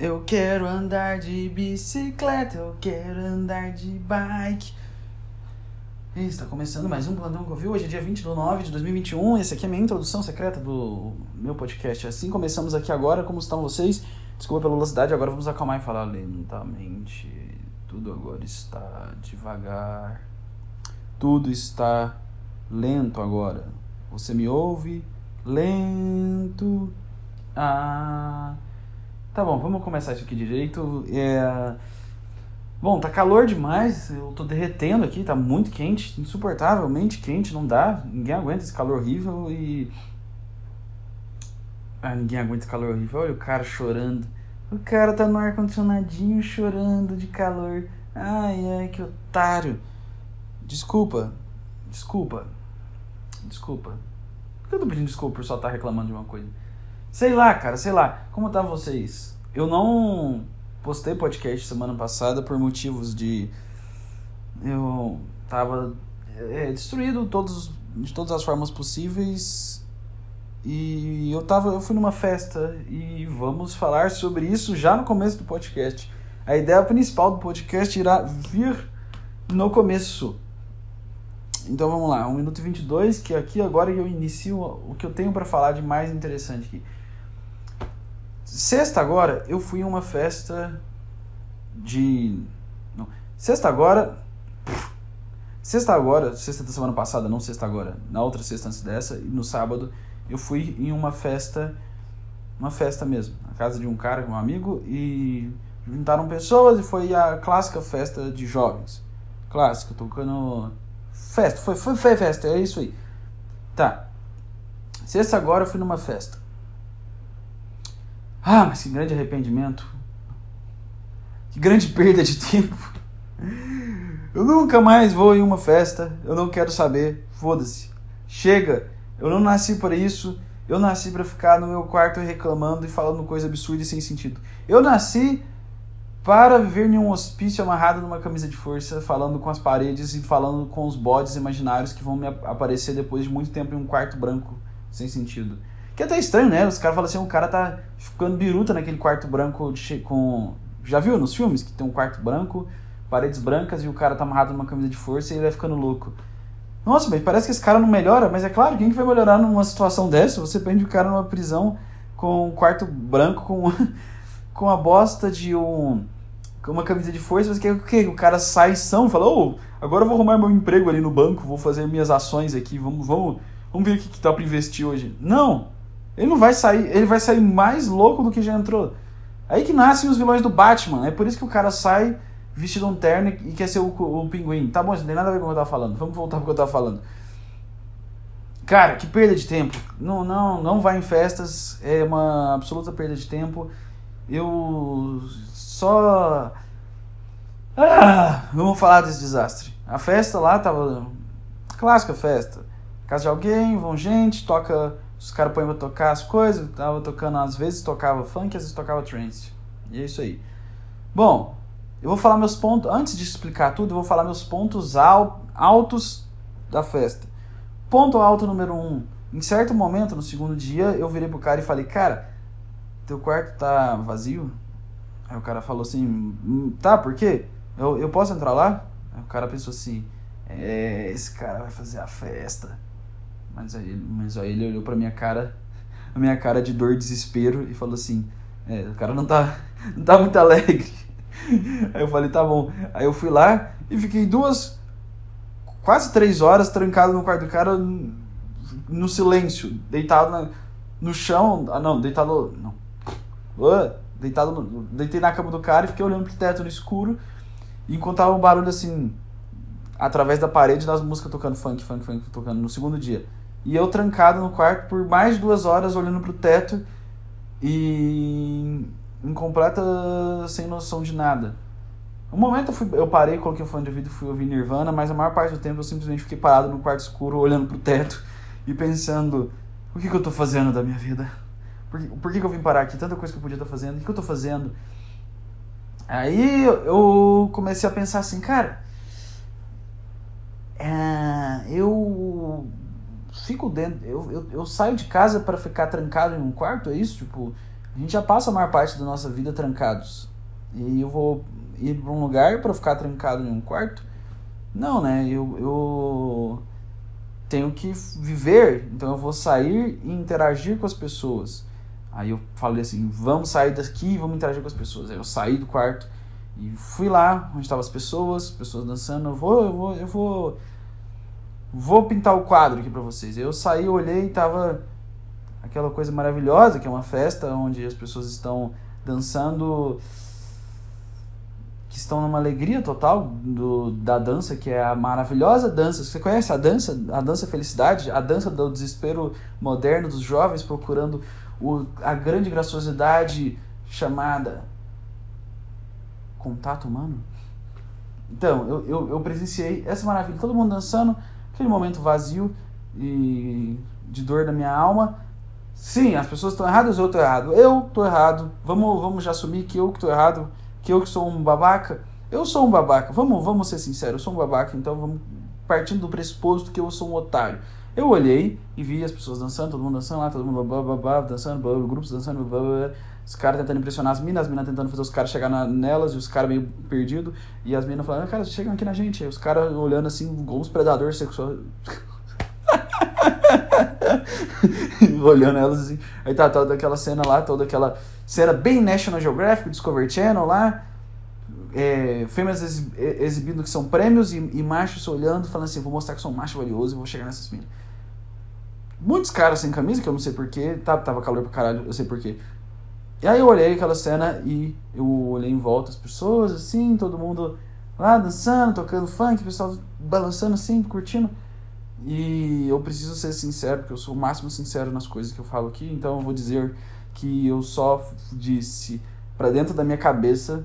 Eu quero andar de bicicleta, eu quero andar de bike. Está começando mais um Blandão que. Hoje é dia 20 de 9 de 2021. Esse aqui é a minha introdução secreta do meu podcast. Assim começamos aqui agora. Como estão vocês? Desculpa pela velocidade, agora vamos acalmar e falar lentamente. Tudo agora está devagar. Tudo está lento agora. Você me ouve? Lento. Ah. Tá bom, vamos começar isso aqui direito. É... Bom, tá calor demais, eu tô derretendo aqui, tá muito quente, insuportavelmente quente, não dá, ninguém aguenta esse calor horrível e. Ah, ninguém aguenta esse calor horrível. Olha o cara chorando. O cara tá no ar-condicionadinho chorando de calor. Ai, ai, que otário. Desculpa, desculpa, desculpa. Por que eu tô pedindo desculpa por só estar tá reclamando de uma coisa? Sei lá, cara, sei lá. Como tá vocês? Eu não postei podcast semana passada por motivos de. Eu tava é, destruído todos, de todas as formas possíveis. E eu tava. Eu fui numa festa e vamos falar sobre isso já no começo do podcast. A ideia principal do podcast irá vir no começo. Então vamos lá, 1 minuto e 22, que aqui agora eu inicio o que eu tenho para falar de mais interessante aqui. Sexta agora, eu fui em uma festa de. Não. Sexta agora. Sexta agora, sexta da semana passada, não sexta agora, na outra sexta antes dessa, e no sábado, eu fui em uma festa. Uma festa mesmo, na casa de um cara, um amigo, e juntaram pessoas e foi a clássica festa de jovens. Clássica, tocando. Festa, foi, foi, foi festa, é isso aí. Tá. Sexta agora eu fui numa festa. Ah, mas que grande arrependimento. Que grande perda de tempo. Eu nunca mais vou em uma festa. Eu não quero saber. Foda-se. Chega. Eu não nasci para isso. Eu nasci para ficar no meu quarto reclamando e falando coisa absurda e sem sentido. Eu nasci para viver em um hospício amarrado numa camisa de força, falando com as paredes e falando com os bodes imaginários que vão me aparecer depois de muito tempo em um quarto branco sem sentido. Que é até estranho, né? Os caras falam assim, o cara tá ficando biruta naquele quarto branco de, com... Já viu nos filmes que tem um quarto branco, paredes brancas e o cara tá amarrado numa camisa de força e ele vai ficando louco. Nossa, mas parece que esse cara não melhora, mas é claro, quem que vai melhorar numa situação dessa? Você prende o cara numa prisão com um quarto branco, com, com a bosta de um... com uma camisa de força, você quer o quê? O cara sai são e fala, ô, oh, agora eu vou arrumar meu emprego ali no banco, vou fazer minhas ações aqui, vamos, vamos, vamos ver o que, que dá pra investir hoje. Não! Ele não vai sair, ele vai sair mais louco do que já entrou. Aí que nascem os vilões do Batman. É por isso que o cara sai vestido um terno e quer ser o, o pinguim. Tá bom, isso não tem nada a ver com o que eu tava falando. Vamos voltar pro que eu tava falando. Cara, que perda de tempo. Não, não, não vai em festas. É uma absoluta perda de tempo. Eu só. Ah, vamos falar desse desastre. A festa lá tava. Clássica festa. Casa de alguém, vão gente, toca os caras põem pra tocar as coisas, tava tocando, às vezes tocava funk, às vezes tocava trance. E é isso aí. Bom, eu vou falar meus pontos, antes de explicar tudo, eu vou falar meus pontos altos da festa. Ponto alto número um. Em certo momento, no segundo dia, eu virei pro cara e falei, cara, teu quarto tá vazio? Aí o cara falou assim, hum, tá, por quê? Eu, eu posso entrar lá? Aí o cara pensou assim, é, esse cara vai fazer a festa. Mas aí, mas aí ele olhou pra minha cara, a minha cara de dor e desespero e falou assim: é, o cara não tá, não tá muito alegre. Aí eu falei: tá bom. Aí eu fui lá e fiquei duas, quase três horas trancado no quarto do cara no silêncio, deitado na, no chão. Ah, não, deitado. Não. Deitado no, deitei na cama do cara e fiquei olhando pro teto no escuro e enquanto tava um barulho assim através da parede das músicas tocando funk, funk, funk, tocando no segundo dia. E eu trancado no quarto por mais de duas horas olhando pro teto e em completa sem noção de nada. Um momento eu, fui, eu parei, coloquei o fone de ouvido e fui ouvir Nirvana, mas a maior parte do tempo eu simplesmente fiquei parado no quarto escuro olhando pro teto e pensando: o que, que eu tô fazendo da minha vida? Por, por que, que eu vim parar aqui? Tanta coisa que eu podia estar fazendo, o que, que eu tô fazendo? Aí eu comecei a pensar assim, cara, é, eu fico dentro. Eu, eu, eu saio de casa para ficar trancado em um quarto, é isso? Tipo, A gente já passa a maior parte da nossa vida trancados. E eu vou ir para um lugar para ficar trancado em um quarto? Não, né? Eu, eu tenho que viver, então eu vou sair e interagir com as pessoas. Aí eu falei assim: vamos sair daqui e vamos interagir com as pessoas. Aí eu saí do quarto e fui lá onde estavam as pessoas, pessoas dançando. Eu vou, eu vou, eu vou, vou pintar o quadro aqui para vocês. Eu saí, olhei e tava aquela coisa maravilhosa que é uma festa onde as pessoas estão dançando que estão numa alegria total do, da dança, que é a maravilhosa dança. Você conhece a dança? A dança felicidade? A dança do desespero moderno dos jovens procurando o, a grande graciosidade chamada contato humano? Então, eu, eu, eu presenciei essa maravilha. Todo mundo dançando, aquele momento vazio e de dor da minha alma. Sim, as pessoas estão erradas, eu estou errado. Eu estou errado. Vamos, vamos já assumir que eu que estou errado que eu que sou um babaca, eu sou um babaca. Vamos, vamos ser sinceros, eu sou um babaca, então vamos partindo do pressuposto que eu sou um otário. Eu olhei e vi as pessoas dançando, todo mundo dançando lá, todo mundo blá, blá, blá, dançando, blá, grupos dançando, blá, blá, os caras tentando impressionar as minas, as minas tentando fazer os caras chegar na, nelas e os caras meio perdidos, e as minas falando, cara, chegam aqui na gente, aí os caras olhando assim, como os predadores sexuais. olhando elas assim. Aí tá toda aquela cena lá, toda aquela cena bem National Geographic, Discovery Channel lá. É, fêmeas exibindo que são prêmios e, e, machos olhando, falando assim: vou mostrar que sou um macho valioso e vou chegar nessas minas. Muitos caras sem camisa, que eu não sei porquê, tava, tava calor pra caralho, eu sei porquê. E aí eu olhei aquela cena e eu olhei em volta as pessoas, assim, todo mundo lá dançando, tocando funk, o pessoal balançando assim, curtindo. E eu preciso ser sincero, porque eu sou o máximo sincero nas coisas que eu falo aqui, então eu vou dizer que eu só disse para dentro da minha cabeça,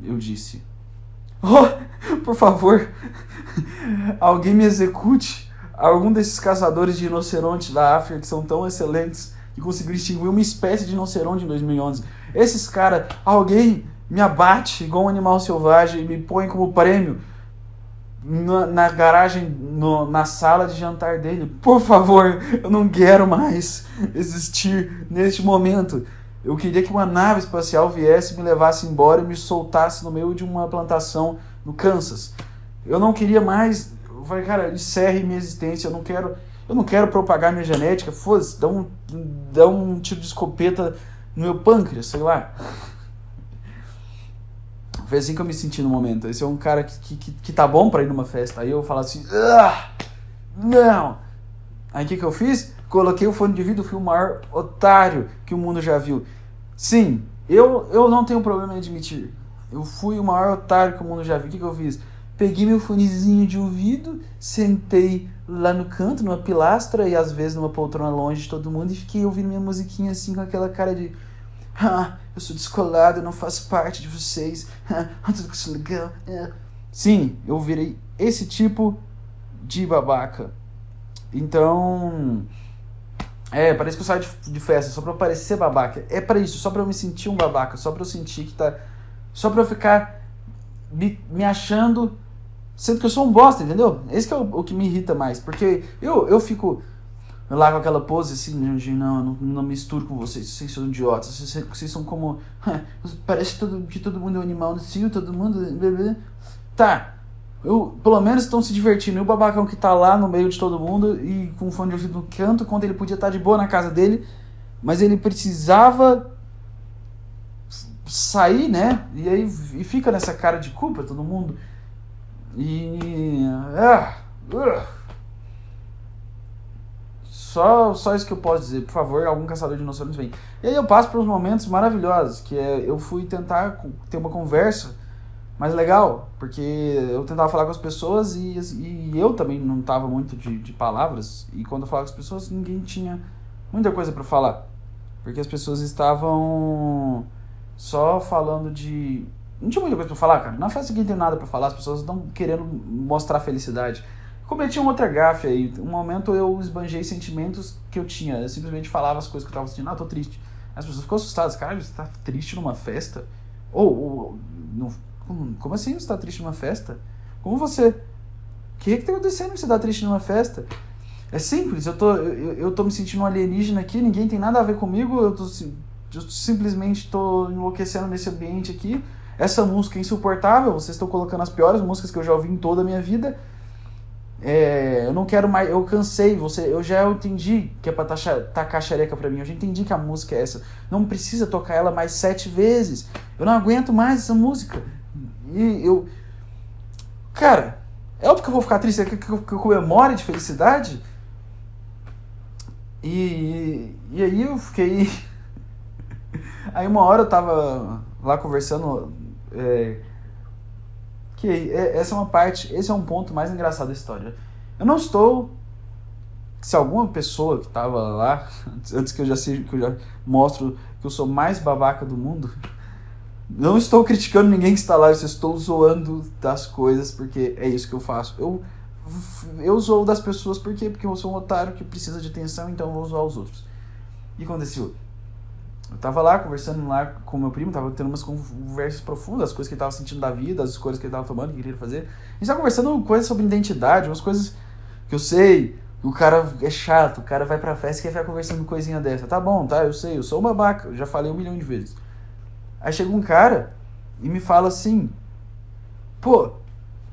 eu disse: Oh, por favor, alguém me execute. Algum desses caçadores de rinoceronte da África que são tão excelentes e conseguiram extinguir uma espécie de rinoceronte em 2011. Esses caras, alguém me abate igual um animal selvagem e me põe como prêmio na, na garagem, no, na sala de jantar dele. Por favor, eu não quero mais existir neste momento. Eu queria que uma nave espacial viesse, me levasse embora e me soltasse no meio de uma plantação no Kansas. Eu não queria mais. Eu falei, cara, encerre minha existência. Eu não quero, eu não quero propagar minha genética. Foda-se, dá um, dá um tiro de escopeta no meu pâncreas, sei lá. Foi assim que eu me senti no momento. Esse é um cara que, que, que tá bom pra ir numa festa. Aí eu falo assim, ah, não. Aí o que, que eu fiz? Coloquei o fone de ouvido, fui o maior otário que o mundo já viu. Sim, eu, eu não tenho problema em admitir. Eu fui o maior otário que o mundo já viu. O que, que eu fiz? Peguei meu fonezinho de ouvido, sentei lá no canto, numa pilastra e às vezes numa poltrona longe de todo mundo e fiquei ouvindo minha musiquinha assim com aquela cara de ah, eu sou descolado, eu não faço parte de vocês. Ah, tudo que isso legal. É. Sim, eu virei esse tipo de babaca. Então. É, parece que eu saio de, de festa só eu parecer babaca. É para isso, só pra eu me sentir um babaca, só pra eu sentir que tá. Só pra eu ficar me, me achando. Sendo que eu sou um bosta, entendeu? Esse é o, o que me irrita mais. Porque eu, eu fico lá com aquela pose assim, de não, não, não misturo com vocês, vocês são idiotas, vocês, vocês são como. Parece todo, que todo mundo é um animal no cio, todo mundo. Tá. Eu, pelo menos estão se divertindo. E o babacão que tá lá no meio de todo mundo e com o fone de ouvido no canto, quando ele podia estar tá de boa na casa dele, mas ele precisava sair, né? E aí e fica nessa cara de culpa todo mundo. E. Ah, uh, só, só isso que eu posso dizer. Por favor, algum caçador de dinossauros vem. E aí eu passo por uns momentos maravilhosos, que é eu fui tentar ter uma conversa mais legal, porque eu tentava falar com as pessoas e, e eu também não estava muito de, de palavras. E quando eu falava com as pessoas, ninguém tinha muita coisa para falar. Porque as pessoas estavam só falando de. Não tinha muita coisa pra falar, cara. Na festa ninguém tem nada para falar, as pessoas estão querendo mostrar felicidade cometi um outro gafe aí. Um momento eu esbanjei sentimentos que eu tinha. Eu simplesmente falava as coisas que eu tava sentindo. Ah, tô triste. As pessoas ficam assustadas. Cara, você tá triste numa festa? Ou, ou no, como, assim você tá triste numa festa? Como você? O que é que tá acontecendo que você tá triste numa festa? É simples, eu tô, eu, eu tô me sentindo um alienígena aqui, ninguém tem nada a ver comigo, eu tô eu simplesmente tô enlouquecendo nesse ambiente aqui. Essa música é insuportável, vocês estão colocando as piores músicas que eu já ouvi em toda a minha vida. É, eu não quero mais, eu cansei, você, eu já entendi que é pra tacar xereca pra mim, eu já entendi que a música é essa. Não precisa tocar ela mais sete vezes. Eu não aguento mais essa música. E eu. Cara, é óbvio que eu vou ficar triste, é que, que, que eu comemore de felicidade. E, e aí eu fiquei. Aí uma hora eu tava lá conversando. É, que é, essa é uma parte, esse é um ponto mais engraçado da história. Eu não estou. Se alguma pessoa que estava lá, antes que eu já seja, que eu já mostro que eu sou mais babaca do mundo, não estou criticando ninguém que está lá, eu estou zoando das coisas porque é isso que eu faço. Eu eu zoo das pessoas por quê? Porque eu sou um otário que precisa de atenção, então eu vou zoar os outros. E aconteceu? Eu tava lá conversando lá com meu primo, tava tendo umas conversas profundas, as coisas que ele tava sentindo da vida, as escolhas que ele tava tomando, que ele queria fazer. A gente tava conversando coisas sobre identidade, umas coisas que eu sei, o cara é chato, o cara vai pra festa e quer ficar conversando coisinha dessa. Tá bom, tá, eu sei, eu sou um babaca, já falei um milhão de vezes. Aí chega um cara e me fala assim, pô,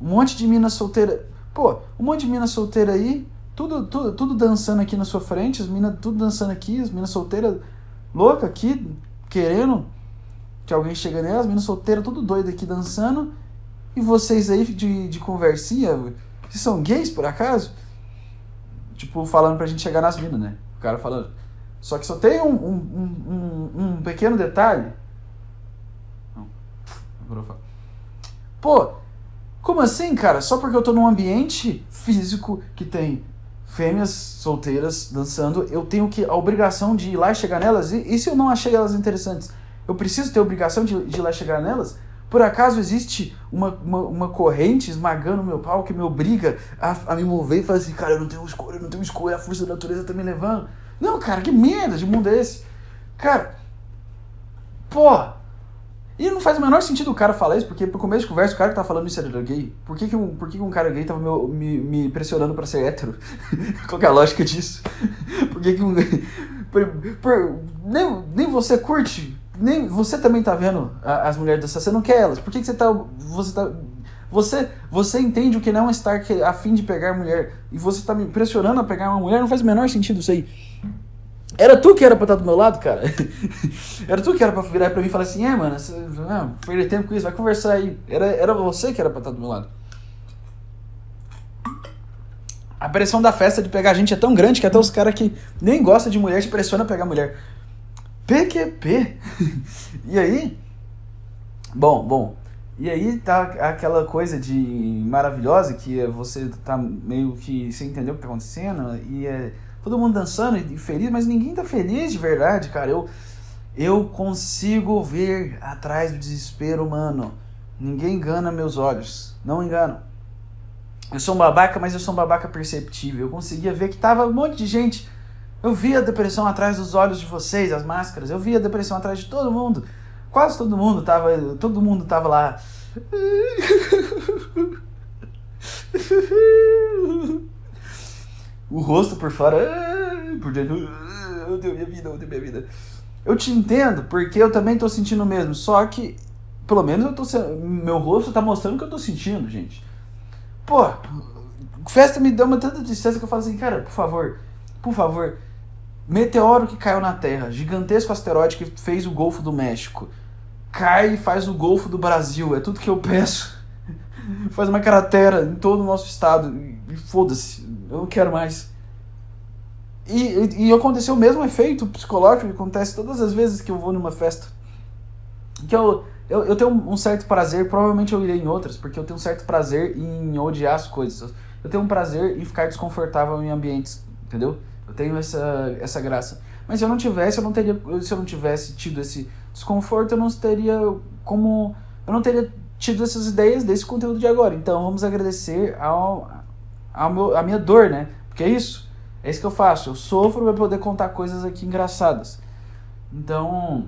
um monte de mina solteira. Pô, um monte de mina solteira aí, tudo, tudo, tudo dançando aqui na sua frente, as minas tudo dançando aqui, as minas solteiras louca aqui, querendo que alguém chegue nelas, as minas solteiras tudo doido aqui dançando, e vocês aí de, de conversinha, vocês são gays por acaso? Tipo, falando pra gente chegar nas minas, né? O cara falando. Só que só tem um, um, um, um pequeno detalhe. Não, agora eu falo. Pô, como assim, cara? Só porque eu tô num ambiente físico que tem fêmeas solteiras dançando, eu tenho que a obrigação de ir lá e chegar nelas? E, e se eu não achei elas interessantes? Eu preciso ter a obrigação de, de ir lá e chegar nelas? Por acaso existe uma, uma, uma corrente esmagando meu pau que me obriga a, a me mover e falar assim, cara, eu não tenho escolha, eu não tenho escolha, a força da natureza tá me levando. Não, cara, que merda de mundo é esse? Cara, pô, e não faz o menor sentido o cara falar isso, porque pro começo de conversa o cara que tá falando isso era gay. Por que, que, um, por que, que um cara gay tava me, me pressionando pra ser hétero? Qual é a lógica disso? Por que, que um. Por, por, nem, nem você curte, nem você também tá vendo as mulheres dessa. Você não quer elas. Por que, que você tá. Você tá. Você, você entende o que não é estar a fim de pegar mulher e você tá me pressionando a pegar uma mulher, não faz o menor sentido isso aí. Era tu que era pra estar do meu lado, cara. era tu que era pra virar pra mim e falar assim, é, mano, você, não, perder tempo com isso, vai conversar aí. Era, era você que era pra estar do meu lado. A pressão da festa de pegar gente é tão grande que até os caras que nem gostam de mulher te pressionam a pegar mulher. PQP. e aí? Bom, bom. E aí tá aquela coisa de maravilhosa que você tá meio que sem entender o que tá acontecendo e é todo mundo dançando e feliz, mas ninguém tá feliz de verdade, cara. Eu, eu consigo ver atrás do desespero humano. Ninguém engana meus olhos. Não engano. Eu sou um babaca, mas eu sou um babaca perceptível. Eu conseguia ver que tava um monte de gente. Eu via a depressão atrás dos olhos de vocês, as máscaras. Eu via a depressão atrás de todo mundo. Quase todo mundo tava, todo mundo tava lá. o rosto por fora, por dentro, eu tenho minha vida, eu tenho minha vida. Eu te entendo, porque eu também tô sentindo o mesmo, só que, pelo menos eu tô meu rosto tá mostrando o que eu tô sentindo, gente. Pô, festa me deu uma tanta tristeza que eu falo assim, cara, por favor, por favor, meteoro que caiu na Terra, gigantesco asteroide que fez o Golfo do México, cai e faz o Golfo do Brasil, é tudo que eu peço. Faz uma cratera em todo o nosso estado, e foda-se, eu não quero mais. E, e, e, aconteceu o mesmo efeito psicológico que acontece todas as vezes que eu vou numa festa. Que eu, eu, eu tenho um certo prazer, provavelmente eu irei em outras, porque eu tenho um certo prazer em odiar as coisas. Eu tenho um prazer em ficar desconfortável em ambientes, entendeu? Eu tenho essa, essa graça. Mas se eu não tivesse, eu não teria, se eu não tivesse tido esse desconforto, eu não teria como, eu não teria tido essas ideias desse conteúdo de agora. Então vamos agradecer ao, a, minha dor, né? Porque é isso. É isso que eu faço. Eu sofro para poder contar coisas aqui engraçadas. Então.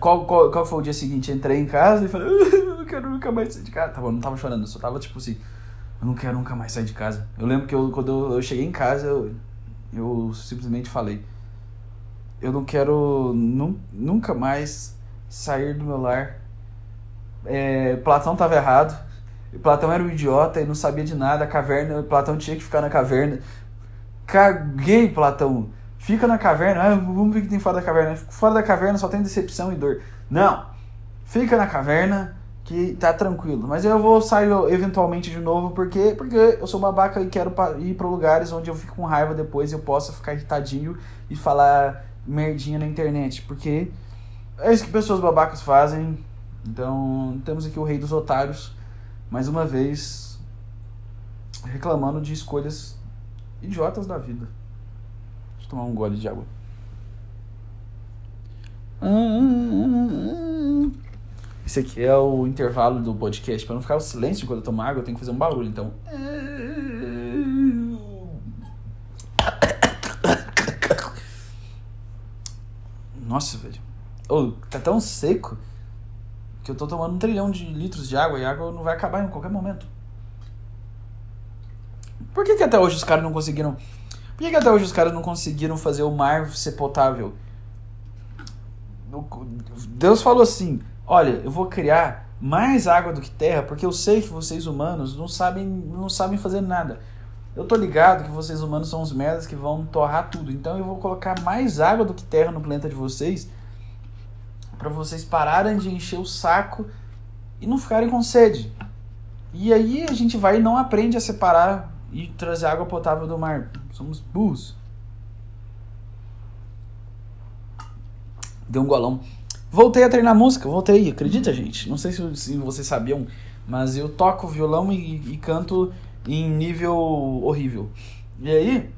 Qual, qual, qual foi o dia seguinte? Entrei em casa e falei, eu não quero nunca mais sair de casa. Bom, não tava chorando, eu só tava tipo assim, eu não quero nunca mais sair de casa. Eu lembro que eu, quando eu, cheguei em casa, eu, eu simplesmente falei, eu não quero nu nunca mais sair do meu lar. É, Platão estava errado. Platão era um idiota e não sabia de nada. A caverna, Platão tinha que ficar na caverna. Caguei, Platão. Fica na caverna. Ah, vamos ver o que tem fora da caverna. Fora da caverna só tem decepção e dor. Não. Fica na caverna que tá tranquilo. Mas eu vou sair eventualmente de novo porque porque eu sou babaca e quero ir para lugares onde eu fico com raiva depois e eu possa ficar irritadinho e falar merdinha na internet, porque é isso que pessoas babacas fazem. Então, temos aqui o rei dos otários, mais uma vez reclamando de escolhas idiotas da vida. Deixa eu tomar um gole de água. Esse aqui é o intervalo do podcast. Para não ficar o silêncio enquanto eu tomo água, eu tenho que fazer um barulho. Então. Nossa, velho. Oh, tá tão seco que eu tô tomando um trilhão de litros de água e a água não vai acabar em qualquer momento. Por que, que até hoje os caras não conseguiram. Por que, que até hoje os caras não conseguiram fazer o mar ser potável? Deus falou assim: olha, eu vou criar mais água do que terra, porque eu sei que vocês humanos não sabem, não sabem fazer nada. Eu tô ligado que vocês humanos são os merdas que vão torrar tudo. Então eu vou colocar mais água do que terra no planeta de vocês para vocês pararem de encher o saco e não ficarem com sede. E aí a gente vai e não aprende a separar e trazer água potável do mar. Somos burros. Deu um golão. Voltei a treinar música, voltei, acredita, gente? Não sei se, se vocês sabiam, mas eu toco violão e, e canto em nível horrível. E aí,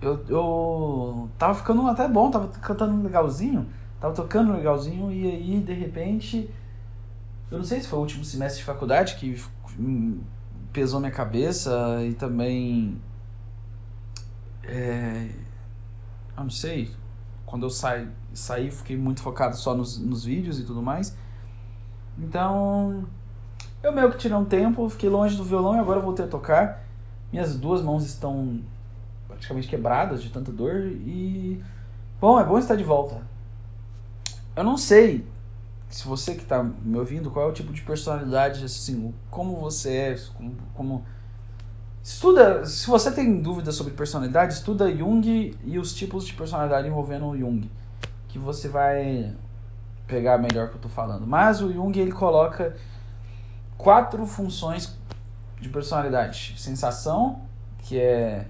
eu, eu tava ficando até bom, tava cantando legalzinho, tava tocando legalzinho, e aí, de repente, eu não sei se foi o último semestre de faculdade que pesou minha cabeça e também. É, eu não sei, quando eu saí, saí fiquei muito focado só nos, nos vídeos e tudo mais. Então, eu meio que tirei um tempo, fiquei longe do violão e agora voltei a tocar. Minhas duas mãos estão praticamente quebradas de tanta dor e. Bom, é bom estar de volta. Eu não sei se você que está me ouvindo, qual é o tipo de personalidade, assim, como você é, como, como... Estuda, se você tem dúvidas sobre personalidade, estuda Jung e os tipos de personalidade envolvendo Jung, que você vai pegar melhor o que eu estou falando. Mas o Jung ele coloca quatro funções de personalidade: sensação, que é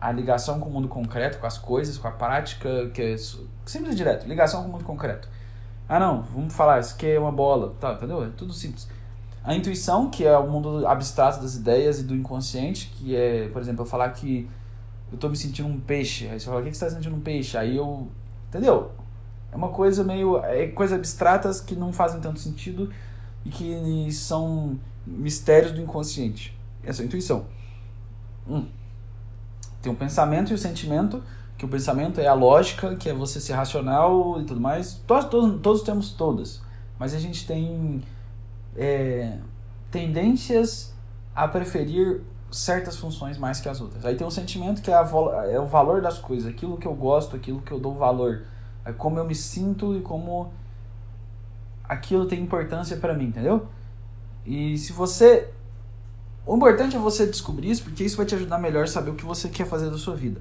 a ligação com o mundo concreto, com as coisas, com a prática, que é simples e direto, ligação com o mundo concreto. Ah, não, vamos falar, isso aqui é uma bola, tá, entendeu? É tudo simples. A intuição, que é o mundo abstrato das ideias e do inconsciente, que é, por exemplo, eu falar que eu tô me sentindo um peixe. Aí você fala, o que você tá sentindo um peixe? Aí eu. Entendeu? É uma coisa meio. É coisas abstratas que não fazem tanto sentido e que são mistérios do inconsciente. Essa é a intuição. Hum. Tem o pensamento e o sentimento, que o pensamento é a lógica, que é você ser racional e tudo mais. Todos, todos, todos temos todas, mas a gente tem é, tendências a preferir certas funções mais que as outras. Aí tem o sentimento que é, a, é o valor das coisas, aquilo que eu gosto, aquilo que eu dou valor, é como eu me sinto e como aquilo tem importância para mim, entendeu? E se você. O importante é você descobrir isso, porque isso vai te ajudar melhor a saber o que você quer fazer da sua vida.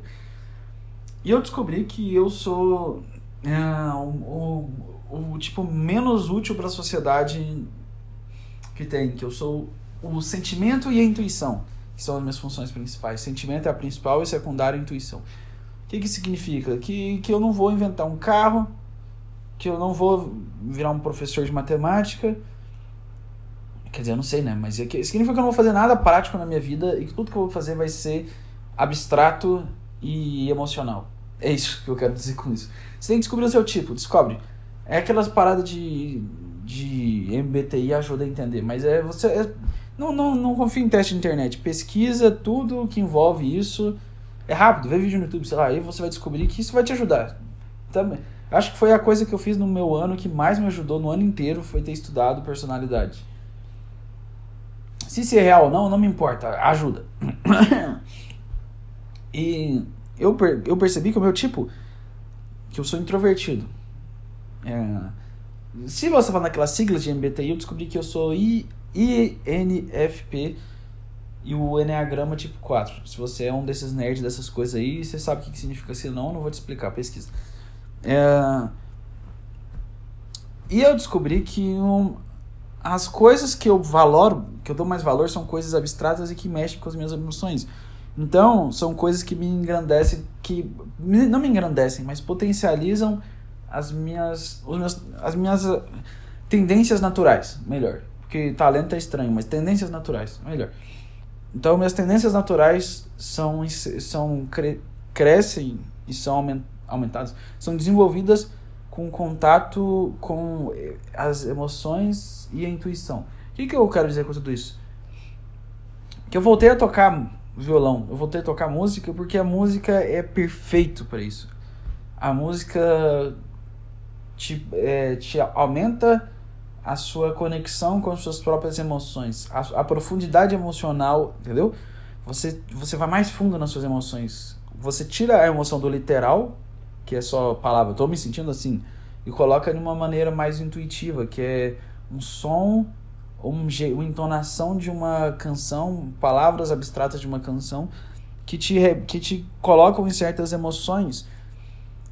E eu descobri que eu sou é, o, o, o tipo menos útil para a sociedade que tem, que eu sou o sentimento e a intuição, que são as minhas funções principais. Sentimento é a principal e secundária é a intuição. O que, que significa? Que, que eu não vou inventar um carro, que eu não vou virar um professor de matemática. Quer dizer, eu não sei, né? Mas é significa que eu não vou fazer nada prático na minha vida e que tudo que eu vou fazer vai ser abstrato e emocional. É isso que eu quero dizer com isso. Você tem que descobrir o seu tipo, descobre. É aquelas paradas de, de MBTI ajuda a entender, mas é você. É, não, não, não confia em teste de internet. Pesquisa tudo que envolve isso. É rápido, vê vídeo no YouTube, sei lá, aí você vai descobrir que isso vai te ajudar. Também. Acho que foi a coisa que eu fiz no meu ano que mais me ajudou no ano inteiro foi ter estudado personalidade. Se isso é real ou não, não me importa, ajuda. e eu, eu percebi que o meu tipo que eu sou introvertido. É, se você falar naquelas siglas de MBTI, eu descobri que eu sou I, INFP e o Enneagrama tipo 4. Se você é um desses nerds dessas coisas aí, você sabe o que, que significa, se não, eu não vou te explicar, pesquisa. É... E eu descobri que um, as coisas que eu valoro, que eu dou mais valor, são coisas abstratas e que mexem com as minhas emoções. Então, são coisas que me engrandecem, que não me engrandecem, mas potencializam as minhas, os meus, as minhas uh, tendências naturais, melhor. Porque talento é estranho, mas tendências naturais, melhor. Então, minhas tendências naturais são, são cre, crescem e são aumentadas, são desenvolvidas com contato com eh, as emoções e a intuição. O que, que eu quero dizer com tudo isso? Que eu voltei a tocar violão, eu voltei a tocar música porque a música é perfeito para isso. A música te, é, te aumenta a sua conexão com as suas próprias emoções, a, a, profundidade emocional, entendeu? Você, você vai mais fundo nas suas emoções. Você tira a emoção do literal, que é só palavra, estou me sentindo assim, e coloca de uma maneira mais intuitiva, que é um som, um, uma entonação de uma canção, palavras abstratas de uma canção, que te, que te colocam em certas emoções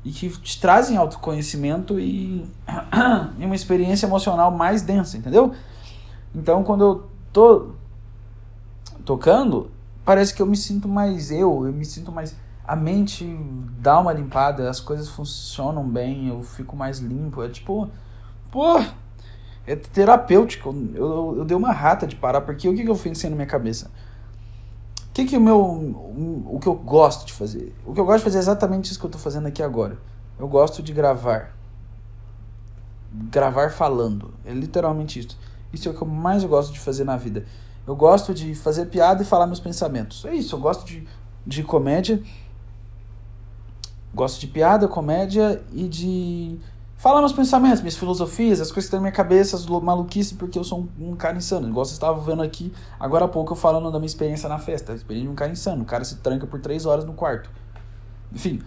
e que te trazem autoconhecimento e, e uma experiência emocional mais densa, entendeu? Então, quando eu tô tocando, parece que eu me sinto mais eu, eu me sinto mais. A mente dá uma limpada, as coisas funcionam bem, eu fico mais limpo. É tipo. Pô! É terapêutico. Eu, eu, eu dei uma rata de parar, porque o que, que eu pensei na minha cabeça? que que o meu o que eu gosto de fazer? O que eu gosto de fazer é exatamente isso que eu estou fazendo aqui agora. Eu gosto de gravar. Gravar falando. É literalmente isso. Isso é o que eu mais gosto de fazer na vida. Eu gosto de fazer piada e falar meus pensamentos. É isso, eu gosto de, de comédia. Gosto de piada, comédia e de falar meus pensamentos, minhas filosofias, as coisas que estão na minha cabeça, as maluquices, porque eu sou um, um, cara insano. Igual vocês estavam vendo aqui, agora há pouco eu falando da minha experiência na festa. A experiência de um cara insano. O cara se tranca por três horas no quarto. Enfim.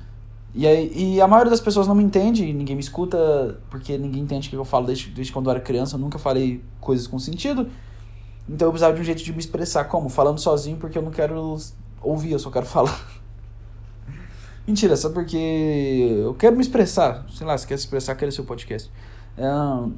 E, aí, e a maioria das pessoas não me entende, ninguém me escuta, porque ninguém entende o que eu falo desde, desde quando eu era criança. Eu nunca falei coisas com sentido. Então eu precisava de um jeito de me expressar. Como? Falando sozinho, porque eu não quero ouvir, eu só quero falar. Mentira, só porque eu quero me expressar. Sei lá, se quer se expressar, quer seu podcast. Um,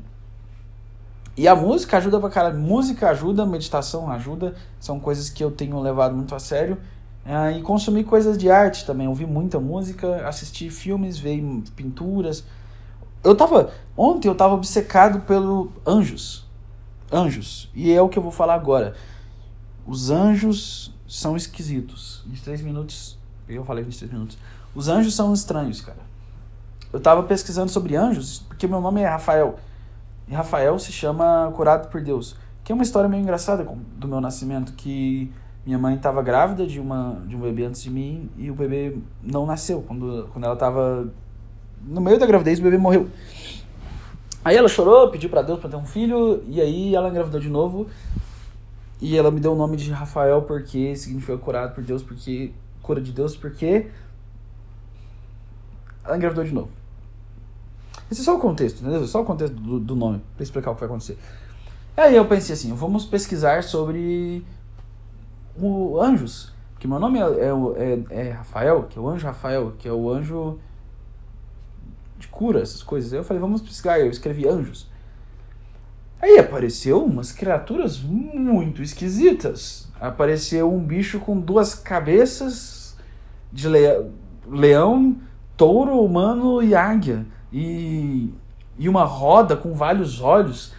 e a música ajuda pra caralho. Música ajuda, meditação ajuda. São coisas que eu tenho levado muito a sério. Uh, e consumir coisas de arte também. Ouvir muita música, assistir filmes, ver pinturas. Eu tava. Ontem eu tava obcecado pelo Anjos. Anjos. E é o que eu vou falar agora. Os anjos são esquisitos. Em três minutos. Eu falei 23 minutos. Os anjos são estranhos, cara. Eu tava pesquisando sobre anjos, porque meu nome é Rafael. E Rafael se chama Curado por Deus. Que é uma história meio engraçada do meu nascimento, que minha mãe estava grávida de, uma, de um bebê antes de mim e o bebê não nasceu. Quando, quando ela estava no meio da gravidez, o bebê morreu. Aí ela chorou, pediu para Deus para ter um filho, e aí ela engravidou de novo. E ela me deu o nome de Rafael porque significa curado por Deus, porque cura de Deus, porque ela engravidou de novo. Esse é só o contexto, entendeu? Só o contexto do, do nome, para explicar o que vai acontecer. Aí eu pensei assim, vamos pesquisar sobre o anjos, que meu nome é, é, é, é, Rafael, que é o anjo Rafael, que é o anjo de cura, essas coisas. Aí eu falei, vamos pesquisar, eu escrevi anjos. Aí apareceu umas criaturas muito esquisitas. Apareceu um bicho com duas cabeças de leão touro, humano e águia. E, e uma roda com vários olhos,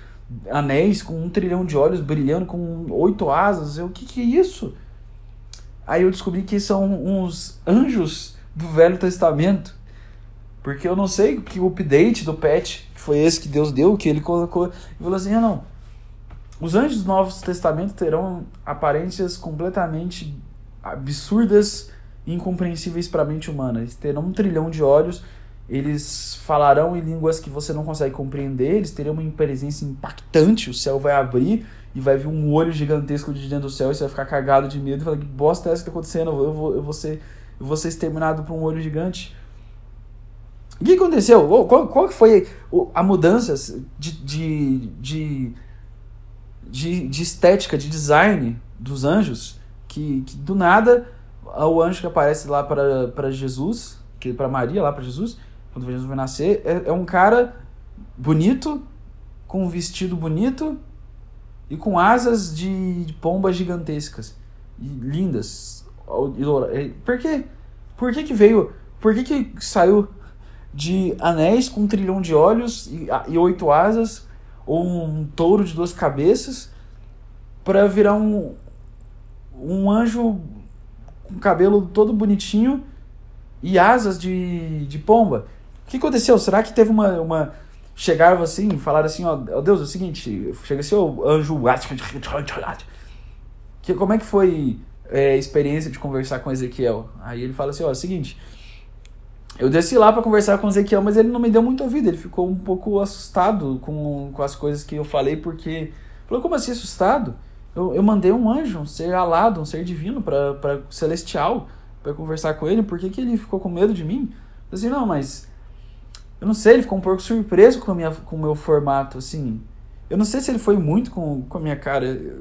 anéis com um trilhão de olhos brilhando com oito asas. Eu, o que, que é isso? Aí eu descobri que são uns anjos do Velho Testamento. Porque eu não sei que o update do patch, que foi esse que Deus deu, que ele colocou. E falou assim: ah, não. Os anjos do Novo Testamento terão aparências completamente absurdas incompreensíveis para a mente humana. Eles terão um trilhão de olhos, eles falarão em línguas que você não consegue compreender, eles terão uma presença impactante, o céu vai abrir e vai vir um olho gigantesco de dentro do céu e você vai ficar cagado de medo e falar que bosta é essa que tá acontecendo, eu vou, eu vou, ser, eu vou ser exterminado por um olho gigante. O que aconteceu? Qual, qual foi a mudança de, de, de, de, de estética, de design dos anjos? Que, que do nada o anjo que aparece lá para Jesus, que para Maria, lá para Jesus, quando Jesus vai nascer, é, é um cara bonito, com um vestido bonito e com asas de, pombas gigantescas e lindas. É, por quê? Por que, que veio? Por que, que saiu de anéis com um trilhão de olhos e, e oito asas, ou um touro de duas cabeças, para virar um, um anjo com cabelo todo bonitinho e asas de, de pomba? O que aconteceu? Será que teve uma. uma chegaram assim, falaram assim: ó, oh, Deus, é o seguinte, chega assim, o anjo. Que, como é que foi é, a experiência de conversar com Ezequiel? Aí ele fala assim: ó, é o seguinte eu desci lá para conversar com o Ezequiel, mas ele não me deu muito ouvido. Ele ficou um pouco assustado com, com as coisas que eu falei, porque. Falou, como assim assustado? Eu, eu mandei um anjo, um ser alado, um ser divino, para celestial, para conversar com ele. Por que, que ele ficou com medo de mim? Eu assim, não, mas. Eu não sei, ele ficou um pouco surpreso com, a minha, com o meu formato, assim. Eu não sei se ele foi muito com, com a minha cara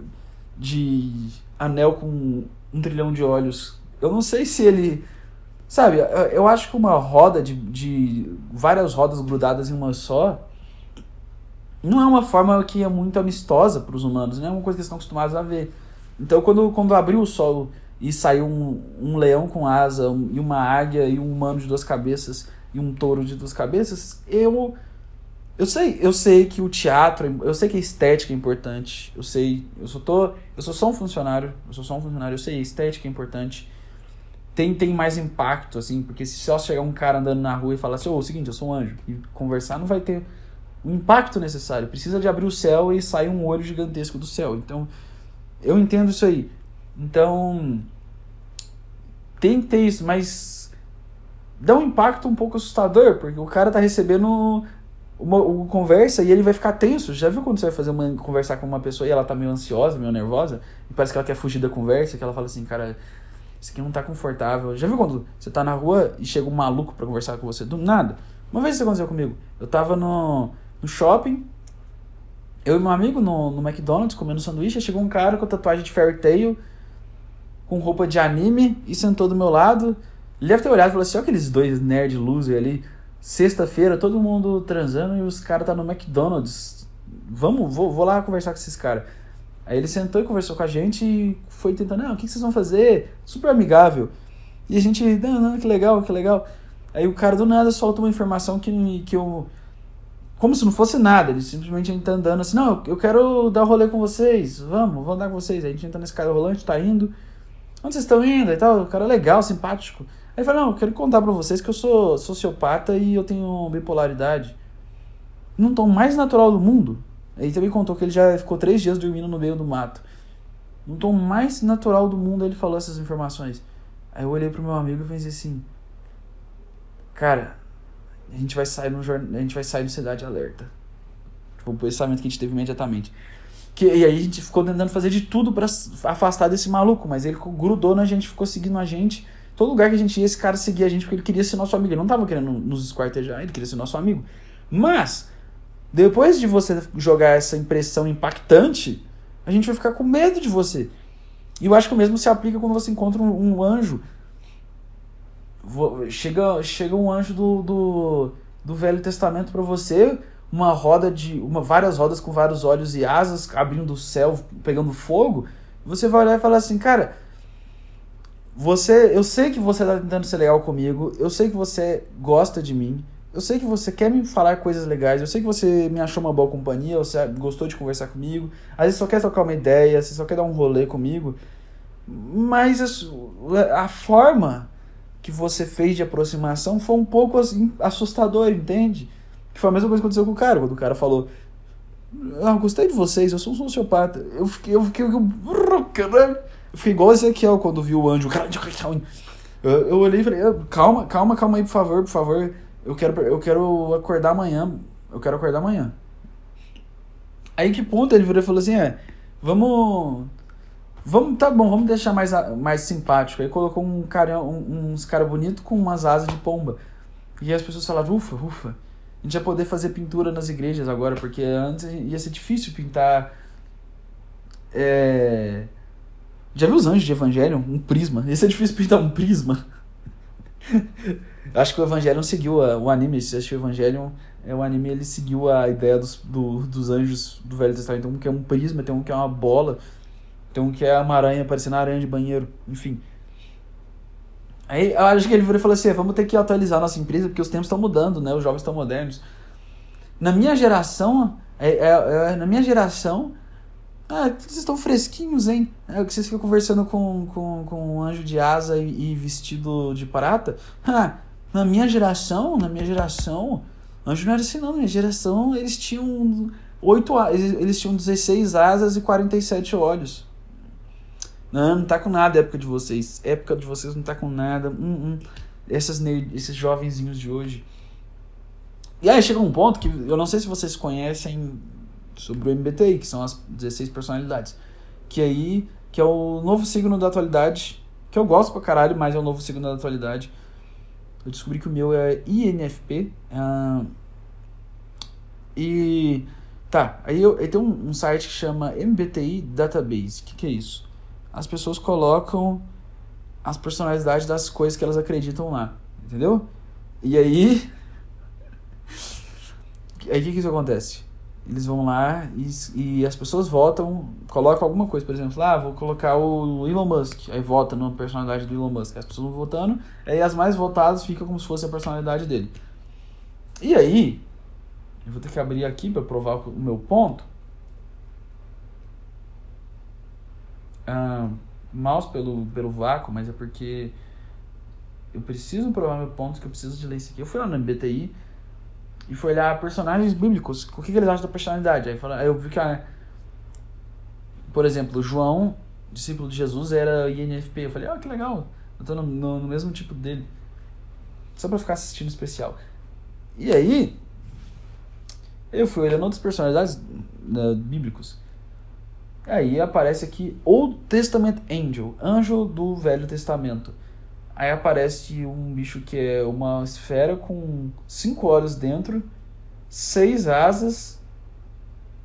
de anel com um trilhão de olhos. Eu não sei se ele Sabe, eu acho que uma roda de, de várias rodas grudadas em uma só não é uma forma que é muito amistosa para os humanos, não é uma coisa que eles estão acostumados a ver. Então, quando, quando abriu o solo e saiu um, um leão com asa, um, e uma águia, e um humano de duas cabeças, e um touro de duas cabeças, eu. Eu sei, eu sei que o teatro, eu sei que a estética é importante. Eu sei, eu só tô, eu sou só um funcionário, eu sou só um funcionário, eu sei, a estética é importante tem, tem mais impacto, assim, porque se só chegar um cara andando na rua e falar assim, ô, oh, é o seguinte, eu sou um anjo, e conversar, não vai ter o impacto necessário. Precisa de abrir o céu e sair um olho gigantesco do céu. Então, eu entendo isso aí. Então, tem que ter isso, mas dá um impacto um pouco assustador, porque o cara tá recebendo uma, uma, conversa e ele vai ficar tenso. Já viu quando você vai fazer uma conversar com uma pessoa e ela tá meio ansiosa, meio nervosa, e parece que ela quer fugir da conversa, que ela fala assim, cara, isso aqui não tá confortável. Já viu quando você tá na rua e chega um maluco para conversar com você? Do nada. Uma vez isso aconteceu comigo. Eu tava no, no shopping, eu e meu amigo no, no McDonald's comendo sanduíche, chegou um cara com tatuagem de Fairy Tail, com roupa de anime, e sentou do meu lado. Ele deve ter olhado e falou assim: olha aqueles dois nerd loser ali. Sexta-feira, todo mundo transando e os caras tá no McDonald's. Vamos, vou, vou lá conversar com esses caras. Aí ele sentou e conversou com a gente e foi tentando, não, o que vocês vão fazer? Super amigável. E a gente, não, não, que legal, que legal. Aí o cara do nada solta uma informação que, que eu. Como se não fosse nada, ele simplesmente a gente tá andando assim, não, eu quero dar rolê com vocês, vamos, vamos andar com vocês. Aí a gente entra nesse cara rolante, tá indo. Onde vocês estão indo e tal? O cara é legal, simpático. Aí ele fala, não, eu quero contar pra vocês que eu sou sociopata e eu tenho bipolaridade. Num tom mais natural do mundo. Ele também contou que ele já ficou três dias dormindo no meio do mato. No tom mais natural do mundo ele falou essas informações. Aí eu olhei pro meu amigo e pensei assim, cara, a gente vai sair no a gente vai sair no Cidade Alerta. Tipo, o pensamento que a gente teve imediatamente. Que, e aí a gente ficou tentando fazer de tudo para afastar desse maluco, mas ele grudou na gente, ficou seguindo a gente. Todo lugar que a gente ia, esse cara seguia a gente porque ele queria ser nosso amigo. Ele não tava querendo nos esquartejar, ele queria ser nosso amigo. Mas depois de você jogar essa impressão impactante, a gente vai ficar com medo de você. E eu acho que o mesmo se aplica quando você encontra um, um anjo. Chega, chega um anjo do, do, do Velho Testamento para você, uma roda de. uma várias rodas com vários olhos e asas abrindo o céu, pegando fogo. Você vai olhar e falar assim, cara. Você, eu sei que você tá tentando ser legal comigo, eu sei que você gosta de mim, eu sei que você quer me falar coisas legais, eu sei que você me achou uma boa companhia, você gostou de conversar comigo, às vezes só quer trocar uma ideia, você só quer dar um rolê comigo, mas a, a forma que você fez de aproximação foi um pouco assim, assustador, entende? Que foi a mesma coisa que aconteceu com o cara, quando o cara falou: Ah, gostei de vocês, eu sou um sociopata. Eu fiquei, eu fiquei, eu, eu fiquei igual esse aqui, ó, quando viu o anjo. Eu, eu olhei e falei: Calma, calma, calma aí, por favor, por favor eu quero, eu quero acordar amanhã. Eu quero acordar amanhã. Aí que ponto ele virou e falou assim: é, vamos. Vamos, tá bom, vamos deixar mais, mais simpático. Aí colocou um cara, um, uns caras bonitos com umas asas de pomba. E as pessoas falavam, ufa, ufa, a gente vai poder fazer pintura nas igrejas agora, porque antes ia ser difícil pintar. É... Já viu os anjos de Evangelho? Um prisma. Ia ser difícil pintar um prisma. Acho que o Evangelho seguiu a, o anime, se assistiu o Evangelho, é, o anime ele seguiu a ideia dos, do, dos anjos do Velho Testamento. Tem um que é um prisma, tem um que é uma bola, tem um que é uma aranha parecendo uma aranha de banheiro, enfim. Aí eu acho que ele virou e falou assim: vamos ter que atualizar nossa empresa porque os tempos estão mudando, né? Os jogos estão modernos. Na minha geração, é, é, é, na minha geração, ah, vocês estão fresquinhos, hein? É que vocês ficam conversando com, com, com um anjo de asa e, e vestido de prata. Ah, na minha geração, na minha geração, anjo não era assim não, na minha geração eles tinham oito eles tinham 16 asas e 47 olhos. Não, não tá com nada a época de vocês. A época de vocês não tá com nada. Hum, hum. Essas esses jovenzinhos de hoje. E aí chega um ponto que eu não sei se vocês conhecem sobre o MBTI, que são as 16 personalidades. Que aí, que é o novo signo da atualidade, que eu gosto pra caralho, mas é o novo signo da atualidade. Eu descobri que o meu é INFP. Uh, ah, e. Tá, aí, eu, aí tem um, um, site que chama MBTI Database. O que, que é isso? As pessoas colocam as personalidades das coisas que elas acreditam lá. Entendeu? E aí. Aí o que, que isso acontece? Eles vão lá e, e as pessoas votam, colocam alguma coisa, por exemplo, ah, vou colocar o Elon Musk, aí vota na personalidade do Elon Musk, as pessoas vão votando, aí as mais votadas ficam como se fosse a personalidade dele. E aí, eu vou ter que abrir aqui para provar o meu ponto. Ah, mouse pelo, pelo vácuo, mas é porque eu preciso provar meu ponto, que eu preciso de ler isso aqui. Eu fui lá no MBTI, e foi olhar personagens bíblicos, o que, que eles acham da personalidade. Aí, aí eu vi que, ah, por exemplo, João, discípulo de Jesus, era INFP. Eu falei, ah, que legal, eu tô no, no, no mesmo tipo dele. Só pra ficar assistindo especial. E aí, eu fui olhando outras personalidades né, bíblicos. Aí aparece aqui Old Testament Angel, anjo do Velho Testamento. Aí aparece um bicho que é uma esfera com cinco olhos dentro, seis asas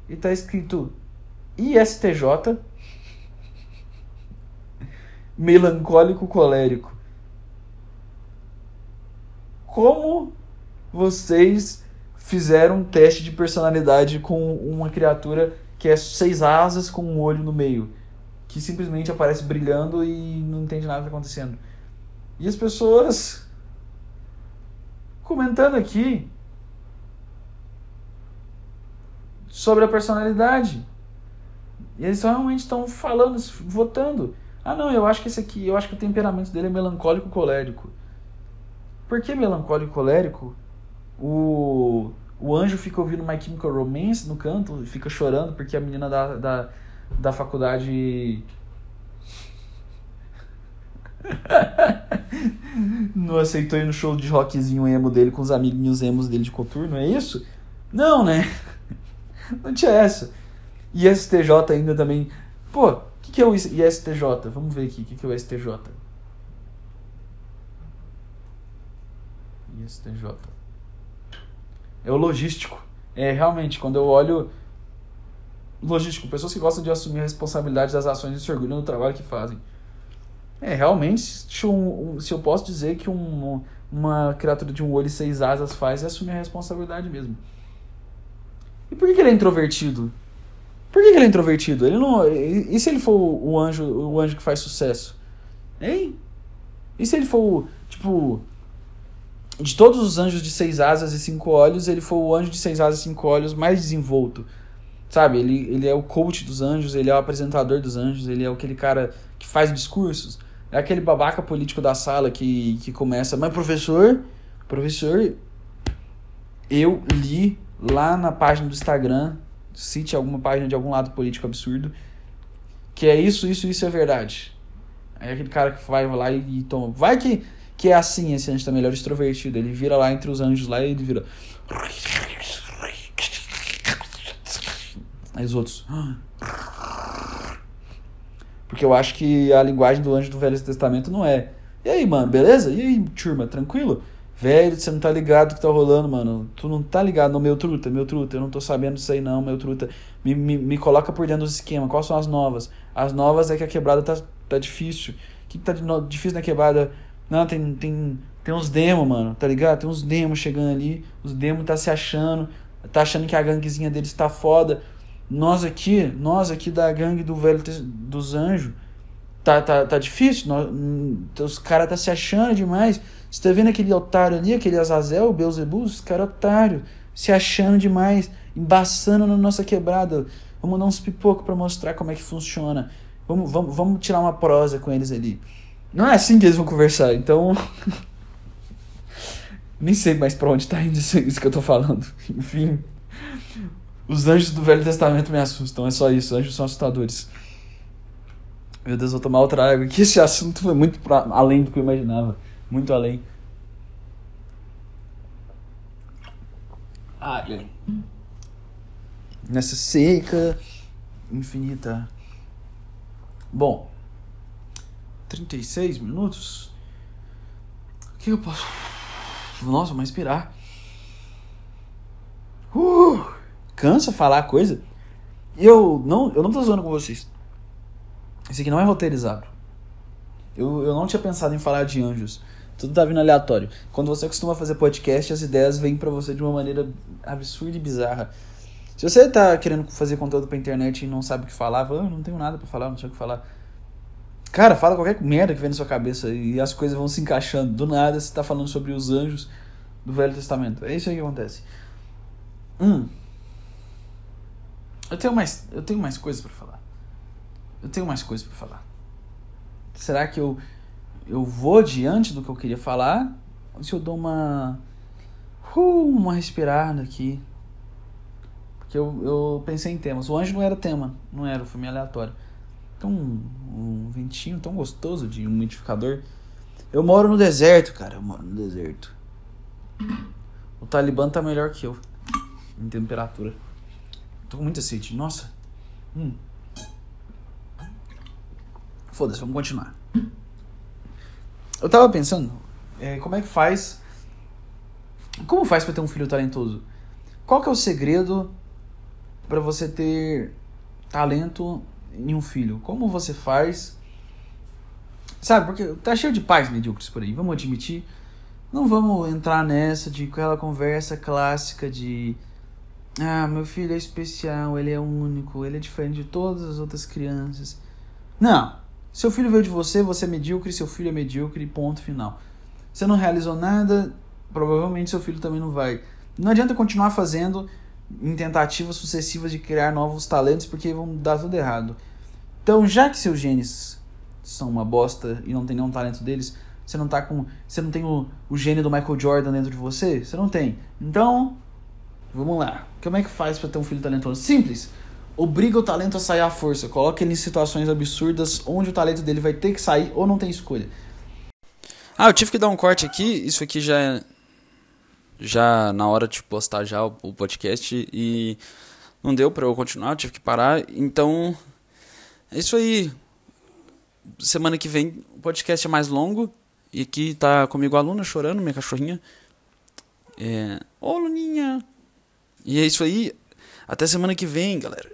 e tá escrito ISTJ melancólico colérico. Como vocês fizeram um teste de personalidade com uma criatura que é seis asas com um olho no meio, que simplesmente aparece brilhando e não entende nada que tá acontecendo? E as pessoas comentando aqui sobre a personalidade. E eles realmente estão falando, votando. Ah, não, eu acho que esse aqui, eu acho que o temperamento dele é melancólico colérico. Por que melancólico colérico? O, o anjo fica ouvindo My Chemical Romance no canto, fica chorando porque a menina da, da, da faculdade não aceitou ir no show de rockzinho emo dele com os amiguinhos emos dele de coturno, é isso? Não, né? Não tinha essa. E STJ ainda também. Pô, o que, que é o ISTJ? Vamos ver aqui o que, que é o STJ. ISTJ. É o logístico. É realmente, quando eu olho. Logístico, pessoas que gostam de assumir a responsabilidade das ações e se orgulham do trabalho que fazem. É, realmente, se eu, se eu posso dizer que um, uma criatura de um olho e seis asas faz, é assumir a responsabilidade mesmo. E por que, que ele é introvertido? Por que, que, ele é introvertido? Ele não. E, e se ele for o anjo, o anjo que faz sucesso? Hein? E se ele for, tipo. De todos os anjos de seis asas e cinco olhos, ele for o anjo de seis asas e cinco olhos mais desenvolto. Sabe? Ele, ele é o coach dos anjos, ele é o apresentador dos anjos, ele é aquele cara que faz discursos. É aquele babaca político da sala que, que começa, mas professor, professor, eu li lá na página do Instagram, cite alguma página de algum lado político absurdo, que é isso, isso, isso é verdade. Aí aquele cara que vai lá e, e toma. Vai que, que é assim esse anjo ele é extrovertido. Ele vira lá entre os anjos lá e ele vira. Aí os outros. Porque eu acho que a linguagem do anjo do Velho Testamento não é. E aí, mano, beleza? E aí, turma, tranquilo? Velho, você não tá ligado o que tá rolando, mano. Tu não tá ligado no meu truta, meu truta. Eu não tô sabendo disso aí, não, meu truta. Me, me, me coloca por dentro dos esquemas. Quais são as novas? As novas é que a quebrada tá, tá difícil. O que, que tá difícil na quebrada? Não, tem, tem, tem uns demos, mano, tá ligado? Tem uns demos chegando ali. Os demos tá se achando. Tá achando que a ganguezinha deles tá foda. Nós aqui, nós aqui da gangue do Velho dos Anjos, tá, tá, tá difícil. Nós, hum, os caras tá se achando demais. Você tá vendo aquele otário ali, aquele Azazel, o Beelzebub, os caras otário, se achando demais, embaçando na nossa quebrada. Vamos dar uns pipocos para mostrar como é que funciona. Vamos, vamos, vamos tirar uma prosa com eles ali. Não é assim que eles vão conversar, então. Nem sei mais pra onde tá indo isso, isso que eu tô falando. Enfim. Os anjos do Velho Testamento me assustam, é só isso. Anjos são assustadores. Meu Deus, vou tomar outra água. Que esse assunto foi muito pra, além do que eu imaginava muito além. Ai, nessa seca infinita. Bom, 36 minutos. O que eu posso. Nossa, vou inspirar. Uh, cansa falar coisa. Eu não, eu não tô zoando com vocês. Esse aqui não é roteirizado. Eu, eu não tinha pensado em falar de anjos. Tudo tá vindo aleatório. Quando você costuma fazer podcast, as ideias vêm para você de uma maneira absurda e bizarra. Se você tá querendo fazer conteúdo pra internet e não sabe o que falar, fala, ah, não tenho nada para falar, não sei o que falar. Cara, fala qualquer merda que vem na sua cabeça e as coisas vão se encaixando. Do nada você tá falando sobre os anjos do Velho Testamento. É isso aí que acontece. Hum. Eu tenho mais, eu tenho mais coisas para falar. Eu tenho mais coisas para falar. Será que eu eu vou diante do que eu queria falar, ou se eu dou uma uh, uma respirada aqui. Porque eu, eu pensei em temas. O anjo não era tema, não era, foi meio aleatório. Então, um, um ventinho tão gostoso de umidificador. Eu moro no deserto, cara, eu moro no deserto. O Talibã tá melhor que eu em temperatura. Tô com muita sede. Nossa. Hum. Foda-se, vamos continuar. Eu tava pensando, é, como é que faz. Como faz para ter um filho talentoso? Qual que é o segredo para você ter talento em um filho? Como você faz? Sabe, porque tá cheio de pais medíocres por aí, vamos admitir. Não vamos entrar nessa de aquela conversa clássica de ah, meu filho é especial, ele é único, ele é diferente de todas as outras crianças. Não. Seu filho veio de você, você é medíocre, seu filho é medíocre, ponto final. Você não realizou nada, provavelmente seu filho também não vai. Não adianta continuar fazendo em tentativas sucessivas de criar novos talentos, porque vão dar tudo errado. Então, já que seus genes são uma bosta e não tem nenhum talento deles, você não tá com. Você não tem o, o gene do Michael Jordan dentro de você? Você não tem. Então, vamos lá. Como é que faz para ter um filho talentoso? Simples obriga o talento a sair à força, coloca ele em situações absurdas onde o talento dele vai ter que sair ou não tem escolha. Ah, eu tive que dar um corte aqui, isso aqui já é já na hora de postar já o podcast e não deu para eu continuar, eu tive que parar. Então, é isso aí. Semana que vem o podcast é mais longo e aqui tá comigo a Luna chorando, minha cachorrinha. É... Ô, Luninha! E é isso aí. Até semana que vem, galera.